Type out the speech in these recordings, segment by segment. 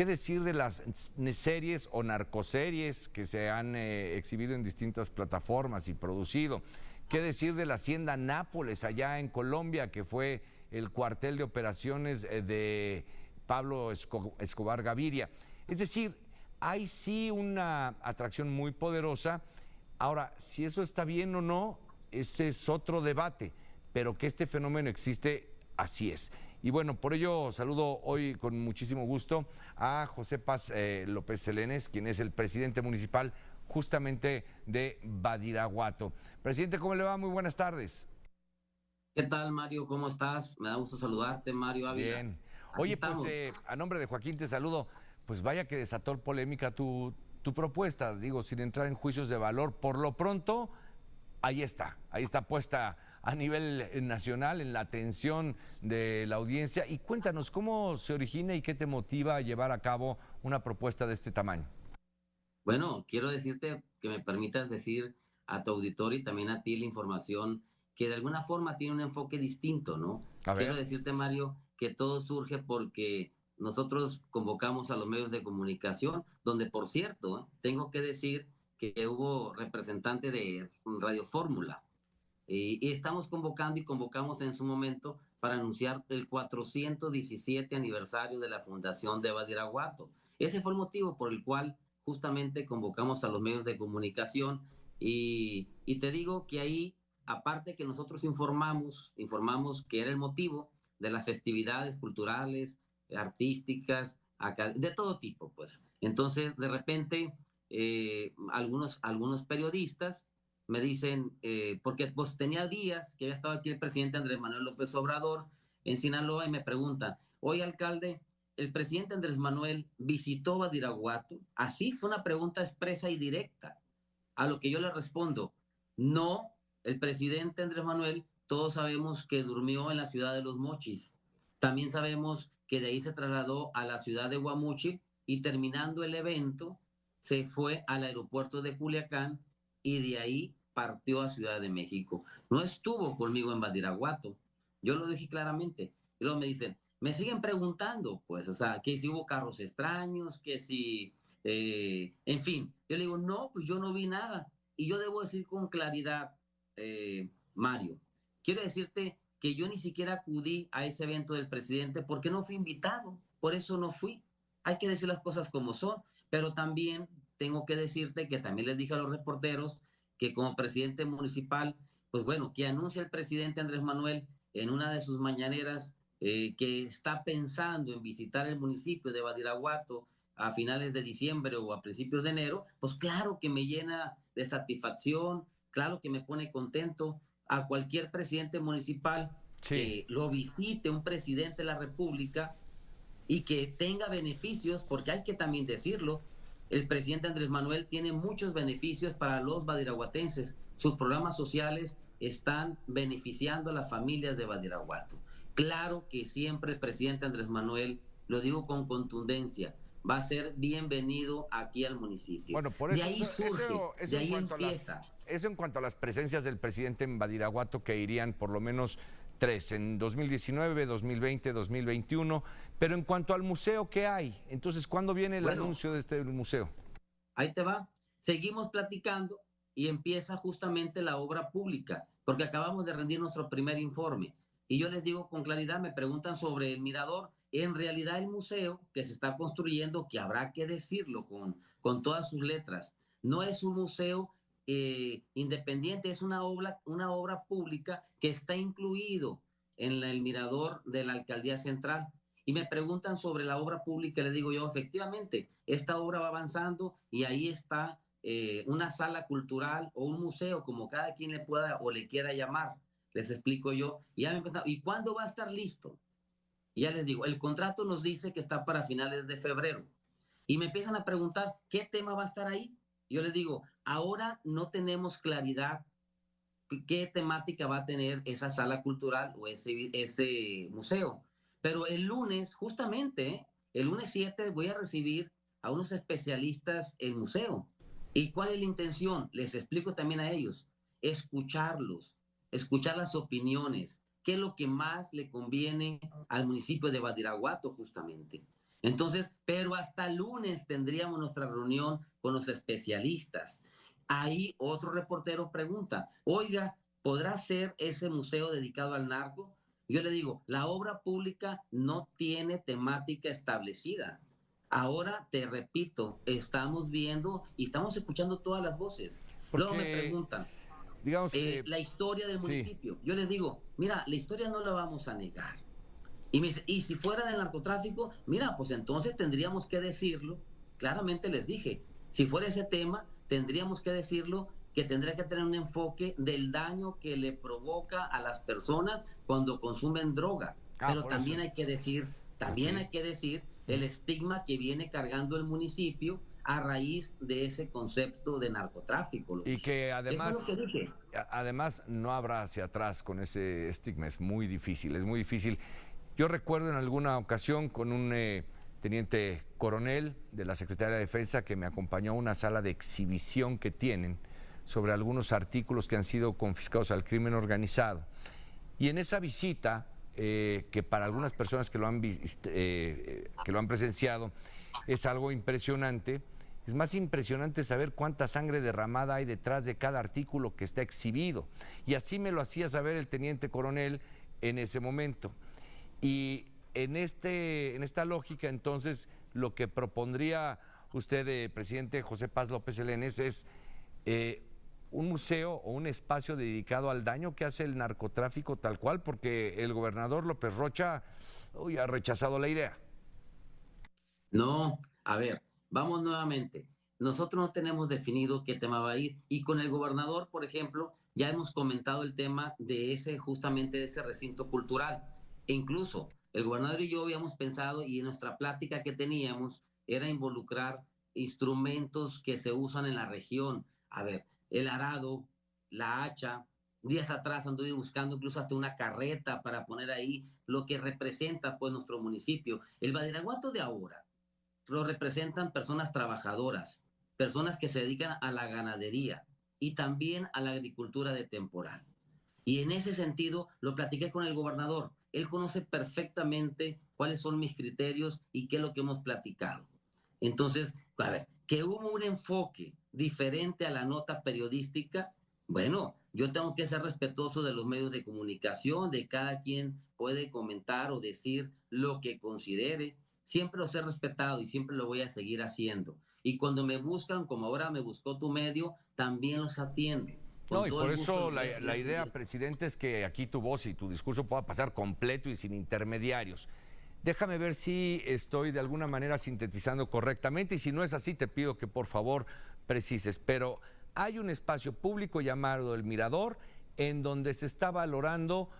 ¿Qué decir de las series o narcoseries que se han eh, exhibido en distintas plataformas y producido? ¿Qué decir de la hacienda Nápoles allá en Colombia, que fue el cuartel de operaciones eh, de Pablo Escobar Gaviria? Es decir, hay sí una atracción muy poderosa. Ahora, si eso está bien o no, ese es otro debate, pero que este fenómeno existe, así es. Y bueno, por ello saludo hoy con muchísimo gusto a José Paz eh, López Selenes, quien es el presidente municipal justamente de Badiraguato. Presidente, ¿cómo le va? Muy buenas tardes. ¿Qué tal, Mario? ¿Cómo estás? Me da gusto saludarte, Mario Ávila. Bien. Oye, pues eh, a nombre de Joaquín te saludo. Pues vaya que desató polémica tu, tu propuesta, digo, sin entrar en juicios de valor. Por lo pronto, ahí está, ahí está puesta a nivel eh, nacional en la atención de la audiencia. Y cuéntanos cómo se origina y qué te motiva a llevar a cabo una propuesta de este tamaño. Bueno, quiero decirte que me permitas decir a tu auditorio y también a ti la información que de alguna forma tiene un enfoque distinto, ¿no? Quiero decirte, Mario, que todo surge porque nosotros convocamos a los medios de comunicación, donde, por cierto, tengo que decir que hubo representante de Radio Fórmula, y estamos convocando y convocamos en su momento para anunciar el 417 aniversario de la fundación de Badiraguato. Ese fue el motivo por el cual justamente convocamos a los medios de comunicación y, y te digo que ahí, aparte que nosotros informamos, informamos que era el motivo de las festividades culturales, artísticas, de todo tipo, pues. Entonces, de repente, eh, algunos, algunos periodistas me dicen, eh, porque pues tenía días que había estado aquí el presidente Andrés Manuel López Obrador en Sinaloa y me preguntan, oye alcalde, el presidente Andrés Manuel visitó Badiraguato. Así fue una pregunta expresa y directa. A lo que yo le respondo, no, el presidente Andrés Manuel, todos sabemos que durmió en la ciudad de Los Mochis. También sabemos que de ahí se trasladó a la ciudad de Guamuchi y terminando el evento se fue al aeropuerto de Culiacán y de ahí partió a Ciudad de México. No estuvo conmigo en Badiraguato. Yo lo dije claramente. Y luego me dicen, me siguen preguntando, pues, o sea, que si hubo carros extraños, que si, eh, en fin. Yo le digo, no, pues yo no vi nada. Y yo debo decir con claridad, eh, Mario, quiero decirte que yo ni siquiera acudí a ese evento del presidente porque no fui invitado, por eso no fui. Hay que decir las cosas como son, pero también tengo que decirte que también les dije a los reporteros que como presidente municipal, pues bueno, que anuncia el presidente Andrés Manuel en una de sus mañaneras eh, que está pensando en visitar el municipio de Badiraguato a finales de diciembre o a principios de enero, pues claro que me llena de satisfacción, claro que me pone contento a cualquier presidente municipal que lo visite un presidente de la República y que tenga beneficios, porque hay que también decirlo, el presidente Andrés Manuel tiene muchos beneficios para los badiraguatenses. Sus programas sociales están beneficiando a las familias de Badiraguato. Claro que siempre el presidente Andrés Manuel, lo digo con contundencia, va a ser bienvenido aquí al municipio. Bueno, por eso, de ahí surge, de ahí empieza. eso en cuanto a las presencias del presidente en Badiraguato, que irían por lo menos tres, en 2019, 2020, 2021. Pero en cuanto al museo, ¿qué hay? Entonces, ¿cuándo viene el anuncio de este museo? Ahí te va. Seguimos platicando y empieza justamente la obra pública, porque acabamos de rendir nuestro primer informe. Y yo les digo con claridad, me preguntan sobre el mirador. En realidad el museo que se está construyendo, que habrá que decirlo con, con todas sus letras, no es un museo eh, independiente, es una obra, una obra pública que está incluido en el mirador de la alcaldía central. Y me preguntan sobre la obra pública, le digo yo, efectivamente, esta obra va avanzando y ahí está eh, una sala cultural o un museo, como cada quien le pueda o le quiera llamar. Les explico yo. Y ya me ¿y cuándo va a estar listo? Ya les digo, el contrato nos dice que está para finales de febrero. Y me empiezan a preguntar, ¿qué tema va a estar ahí? Yo les digo, ahora no tenemos claridad qué temática va a tener esa sala cultural o ese, ese museo. Pero el lunes, justamente, el lunes 7 voy a recibir a unos especialistas en museo. ¿Y cuál es la intención? Les explico también a ellos. Escucharlos, escuchar las opiniones, qué es lo que más le conviene al municipio de Badiraguato justamente. Entonces, pero hasta lunes tendríamos nuestra reunión con los especialistas. Ahí otro reportero pregunta, oiga, ¿podrá ser ese museo dedicado al narco? Yo le digo, la obra pública no tiene temática establecida. Ahora te repito, estamos viendo y estamos escuchando todas las voces. Luego me preguntan, digamos, eh, la historia del municipio. Yo les digo, mira, la historia no la vamos a negar. Y me dice, y si fuera del narcotráfico, mira, pues entonces tendríamos que decirlo. Claramente les dije, si fuera ese tema, tendríamos que decirlo que tendría que tener un enfoque del daño que le provoca a las personas cuando consumen droga. Ah, Pero también hay que decir, también hay que decir el estigma que viene cargando el municipio a raíz de ese concepto de narcotráfico. Y que además, además no habrá hacia atrás con ese estigma, es muy difícil, es muy difícil. Yo recuerdo en alguna ocasión con un eh, teniente coronel de la Secretaría de Defensa que me acompañó a una sala de exhibición que tienen sobre algunos artículos que han sido confiscados al crimen organizado. Y en esa visita, eh, que para algunas personas que lo, han, eh, que lo han presenciado es algo impresionante, es más impresionante saber cuánta sangre derramada hay detrás de cada artículo que está exhibido. Y así me lo hacía saber el teniente coronel en ese momento. Y en, este, en esta lógica, entonces, lo que propondría usted, eh, presidente José Paz López Elenes, es un museo o un espacio dedicado al daño que hace el narcotráfico tal cual, porque el gobernador López Rocha ha rechazado la idea. No, a ver, vamos nuevamente. Nosotros no tenemos definido qué tema va a ir y con el gobernador, por ejemplo, ya hemos comentado el tema de ese, justamente de ese recinto cultural. E incluso el gobernador y yo habíamos pensado y en nuestra plática que teníamos era involucrar instrumentos que se usan en la región. A ver, el arado, la hacha. Días atrás anduve buscando incluso hasta una carreta para poner ahí lo que representa pues nuestro municipio. El Badiraguato de ahora lo representan personas trabajadoras, personas que se dedican a la ganadería y también a la agricultura de temporal. Y en ese sentido lo platiqué con el gobernador. Él conoce perfectamente cuáles son mis criterios y qué es lo que hemos platicado. Entonces, a ver, que hubo un enfoque diferente a la nota periodística, bueno, yo tengo que ser respetuoso de los medios de comunicación, de cada quien puede comentar o decir lo que considere. Siempre los he respetado y siempre lo voy a seguir haciendo. Y cuando me buscan, como ahora me buscó tu medio, también los atiendo. No, y por eso la, la idea, presidente, es que aquí tu voz y tu discurso pueda pasar completo y sin intermediarios. Déjame ver si estoy de alguna manera sintetizando correctamente y si no es así te pido que por favor precises. Pero hay un espacio público llamado El Mirador en donde se está valorando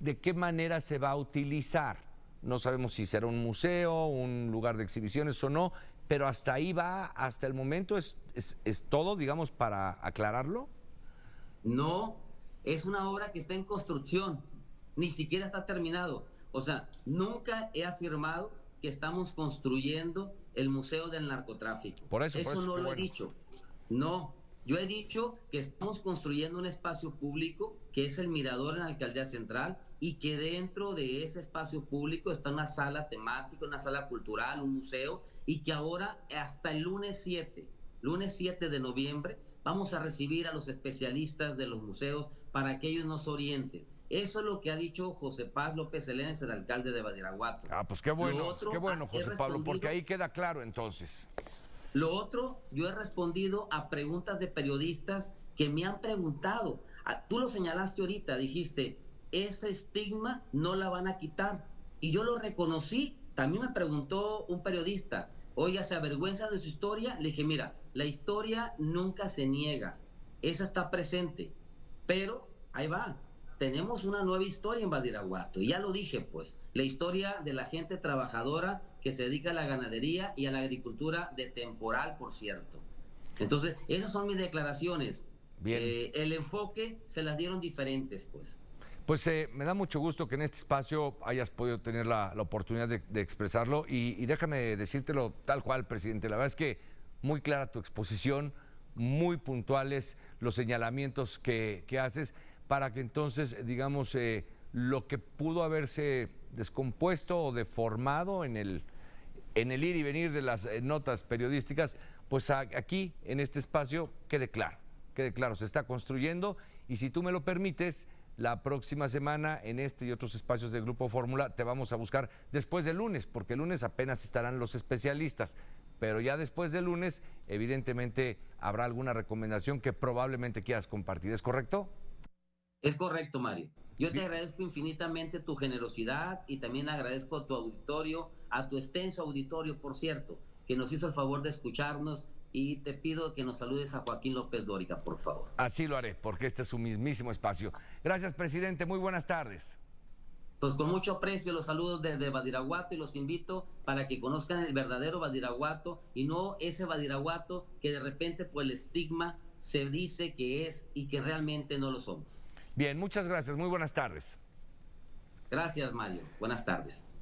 de qué manera se va a utilizar. No sabemos si será un museo, un lugar de exhibiciones o no, pero hasta ahí va, hasta el momento es, es todo, digamos, para aclararlo. No, es una obra que está en construcción, ni siquiera está terminado o sea, nunca he afirmado que estamos construyendo el Museo del Narcotráfico. Por eso, eso, no lo he dicho. No, yo he dicho que estamos construyendo un espacio público que es el Mirador en la Alcaldía Central y que dentro de ese espacio público está una sala temática, una sala cultural, un museo y que ahora hasta el lunes 7, lunes 7 de noviembre, vamos a recibir a los especialistas de los museos para que ellos nos orienten. Eso es lo que ha dicho José Paz López Elenes, el alcalde de Badiraguato. Ah, pues qué bueno, qué bueno, José Pablo, porque ahí queda claro entonces. Lo otro, yo he respondido a preguntas de periodistas que me han preguntado. Ah, tú lo señalaste ahorita, dijiste, ese estigma no la van a quitar. Y yo lo reconocí. También me preguntó un periodista, oiga, ¿se avergüenza de su historia? Le dije, mira, la historia nunca se niega. Esa está presente. Pero ahí va tenemos una nueva historia en Badiraguato. Y ya lo dije, pues, la historia de la gente trabajadora que se dedica a la ganadería y a la agricultura de temporal, por cierto. Entonces, esas son mis declaraciones. Bien. Eh, el enfoque se las dieron diferentes, pues. Pues eh, me da mucho gusto que en este espacio hayas podido tener la, oportunidad de, expresarlo y, déjame decírtelo tal cual, presidente. La verdad es que muy clara tu exposición, muy puntuales los señalamientos que, que haces para que entonces, digamos, eh, lo que pudo haberse descompuesto o deformado en el, en el ir y venir de las eh, notas periodísticas, pues aquí, en este espacio, quede claro, quede claro, se está construyendo y si tú me lo permites, la próxima semana en este y otros espacios del Grupo Fórmula te vamos a buscar después del lunes, porque el lunes apenas estarán los especialistas, pero ya después del lunes evidentemente habrá alguna recomendación que probablemente quieras compartir, ¿es correcto? Es correcto, Mario. Yo te agradezco infinitamente tu generosidad y también agradezco a tu auditorio, a tu extenso auditorio, por cierto, que nos hizo el favor de escucharnos y te pido que nos saludes a Joaquín López Dórica, por favor. Así lo haré, porque este es su mismísimo espacio. Gracias, presidente. Muy buenas tardes. Pues con mucho aprecio los saludos desde Badiraguato y los invito para que conozcan el verdadero Badiraguato y no ese Badiraguato que de repente por el estigma se dice que es y que realmente no lo somos. Bien, muchas gracias. Muy buenas tardes. Gracias, Mario. Buenas tardes.